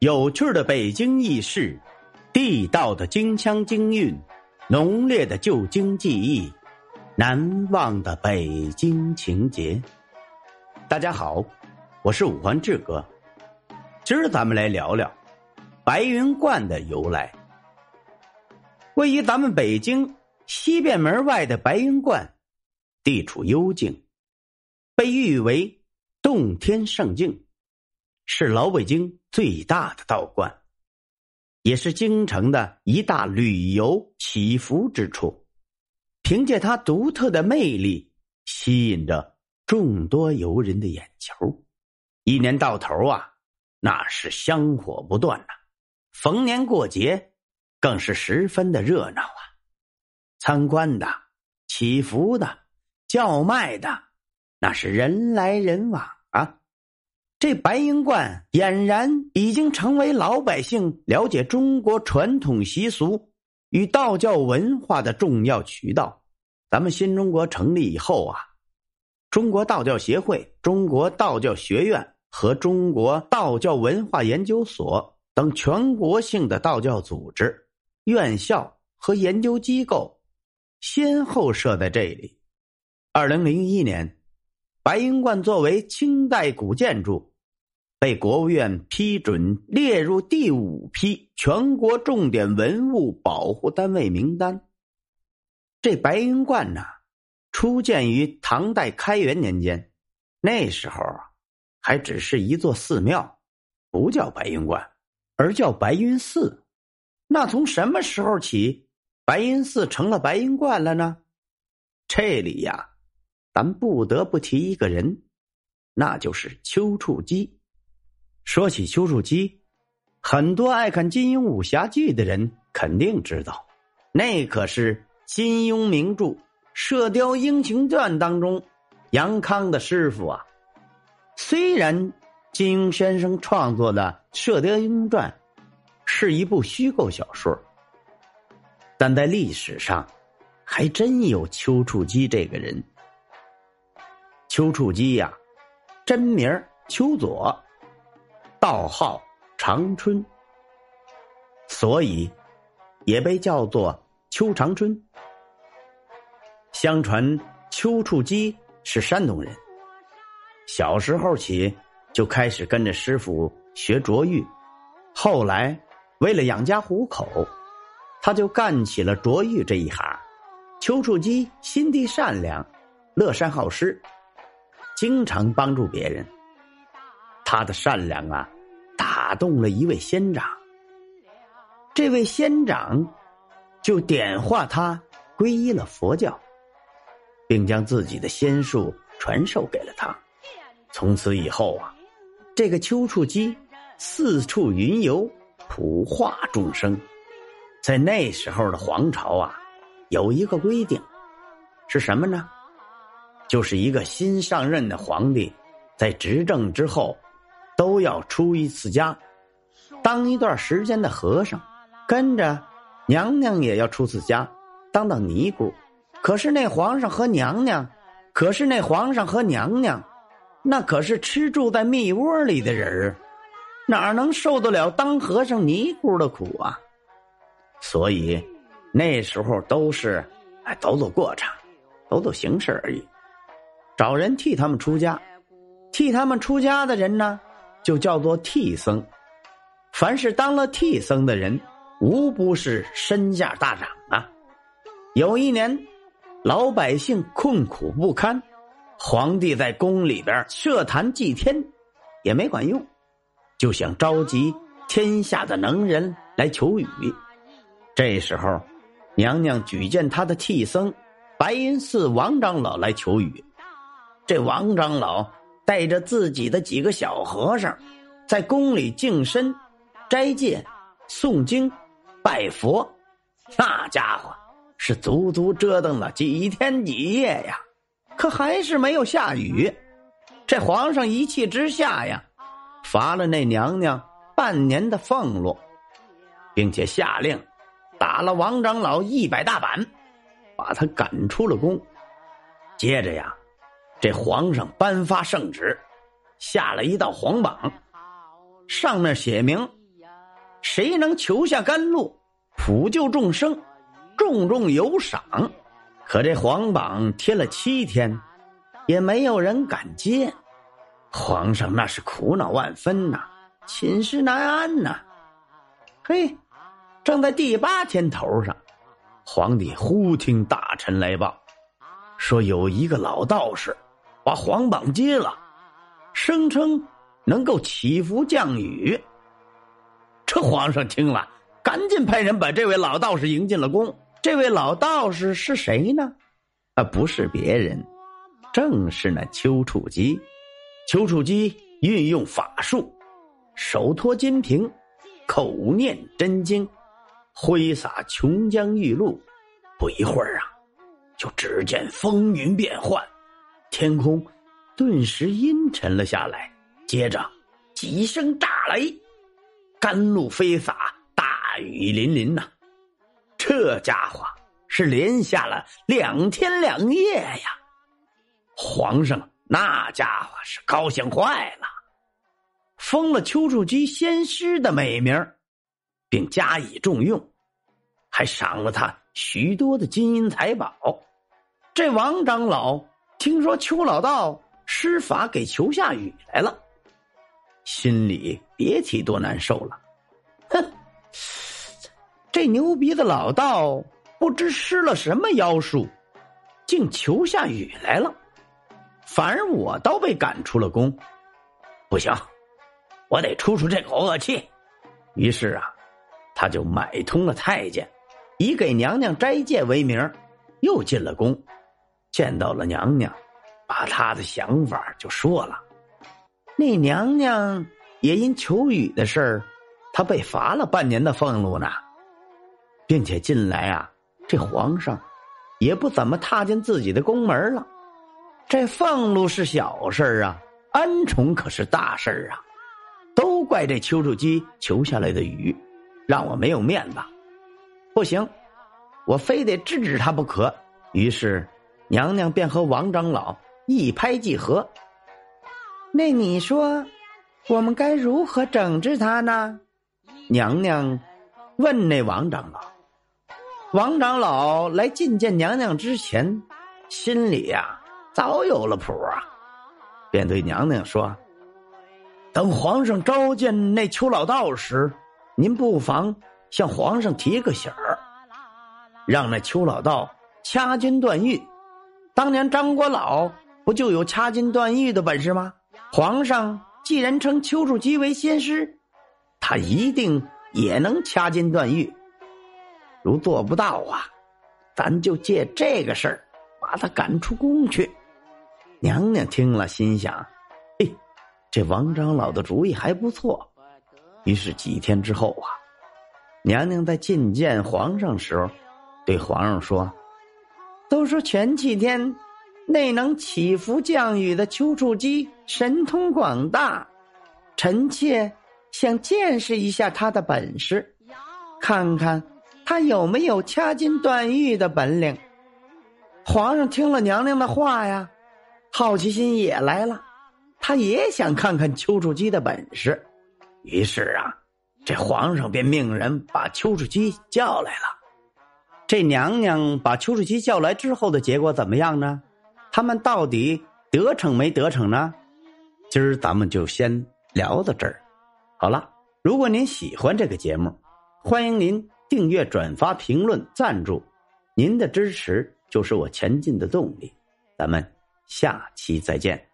有趣的北京轶事，地道的京腔京韵，浓烈的旧京记忆，难忘的北京情节。大家好，我是五环志哥，今儿咱们来聊聊白云观的由来。位于咱们北京西便门外的白云观，地处幽静，被誉为洞天圣境。是老北京最大的道观，也是京城的一大旅游祈福之处。凭借它独特的魅力，吸引着众多游人的眼球。一年到头啊，那是香火不断呐。逢年过节，更是十分的热闹啊。参观的、祈福的、叫卖的，那是人来人往。这白云观俨然已经成为老百姓了解中国传统习俗与道教文化的重要渠道。咱们新中国成立以后啊，中国道教协会、中国道教学院和中国道教文化研究所等全国性的道教组织、院校和研究机构，先后设在这里。二零零一年。白云观作为清代古建筑，被国务院批准列入第五批全国重点文物保护单位名单。这白云观呢，初建于唐代开元年间，那时候啊，还只是一座寺庙，不叫白云观，而叫白云寺。那从什么时候起，白云寺成了白云观了呢？这里呀。咱不得不提一个人，那就是丘处机。说起丘处机，很多爱看金庸武侠剧的人肯定知道，那可是金庸名著《射雕英雄传》当中杨康的师傅啊。虽然金庸先生创作的《射雕英雄传》是一部虚构小说，但在历史上还真有丘处机这个人。丘处机呀，真名丘佐，道号长春，所以也被叫做丘长春。相传丘处机是山东人，小时候起就开始跟着师傅学琢玉，后来为了养家糊口，他就干起了琢玉这一行。丘处机心地善良，乐善好施。经常帮助别人，他的善良啊，打动了一位仙长。这位仙长就点化他皈依了佛教，并将自己的仙术传授给了他。从此以后啊，这个丘处机四处云游，普化众生。在那时候的皇朝啊，有一个规定，是什么呢？就是一个新上任的皇帝，在执政之后，都要出一次家，当一段时间的和尚，跟着娘娘也要出次家，当当尼姑。可是那皇上和娘娘，可是那皇上和娘娘，那可是吃住在蜜窝里的人哪能受得了当和尚尼姑的苦啊？所以那时候都是哎走走过场，走走形式而已。找人替他们出家，替他们出家的人呢，就叫做替僧。凡是当了替僧的人，无不是身价大涨啊。有一年，老百姓困苦不堪，皇帝在宫里边设坛祭天，也没管用，就想召集天下的能人来求雨。这时候，娘娘举荐他的替僧白云寺王长老来求雨。这王长老带着自己的几个小和尚，在宫里净身、斋戒、诵经、拜佛，那家伙是足足折腾了几天几夜呀，可还是没有下雨。这皇上一气之下呀，罚了那娘娘半年的俸禄，并且下令打了王长老一百大板，把他赶出了宫。接着呀。这皇上颁发圣旨，下了一道皇榜，上面写明谁能求下甘露，普救众生，重重有赏。可这皇榜贴了七天，也没有人敢接，皇上那是苦恼万分呐，寝食难安呐。嘿，正在第八天头上，皇帝忽听大臣来报，说有一个老道士把皇榜接了，声称能够祈福降雨。这皇上听了，赶紧派人把这位老道士迎进了宫。这位老道士是谁呢？啊，不是别人，正是那丘处机。丘处机运用法术，手托金瓶。口念真经，挥洒琼浆玉露，不一会儿啊，就只见风云变幻，天空顿时阴沉了下来。接着几声炸雷，甘露飞洒，大雨淋淋呐。这家伙是连下了两天两夜呀！皇上那家伙是高兴坏了。封了丘处机仙师的美名，并加以重用，还赏了他许多的金银财宝。这王长老听说邱老道施法给求下雨来了，心里别提多难受了。哼，这牛鼻子老道不知施了什么妖术，竟求下雨来了，反而我倒被赶出了宫。不行。我得出出这口恶气，于是啊，他就买通了太监，以给娘娘斋戒为名，又进了宫，见到了娘娘，把他的想法就说了。那娘娘也因求雨的事儿，她被罚了半年的俸禄呢，并且近来啊，这皇上也不怎么踏进自己的宫门了。这俸禄是小事啊，恩宠可是大事啊。都怪这丘处机求下来的雨，让我没有面子。不行，我非得制止他不可。于是，娘娘便和王长老一拍即合。那你说，我们该如何整治他呢？娘娘问那王长老。王长老来觐见娘娘之前，心里呀早有了谱啊，便对娘娘说。等皇上召见那邱老道时，您不妨向皇上提个醒儿，让那邱老道掐金断玉。当年张国老不就有掐金断玉的本事吗？皇上既然称丘处机为仙师，他一定也能掐金断玉。如做不到啊，咱就借这个事儿把他赶出宫去。娘娘听了，心想。这王长老的主意还不错，于是几天之后啊，娘娘在觐见皇上时候，对皇上说：“都说前几天那能祈福降雨的丘处机神通广大，臣妾想见识一下他的本事，看看他有没有掐金断玉的本领。”皇上听了娘娘的话呀，好奇心也来了。他也想看看丘处机的本事，于是啊，这皇上便命人把丘处机叫来了。这娘娘把丘处机叫来之后的结果怎么样呢？他们到底得逞没得逞呢？今儿咱们就先聊到这儿。好了，如果您喜欢这个节目，欢迎您订阅、转发、评论、赞助，您的支持就是我前进的动力。咱们下期再见。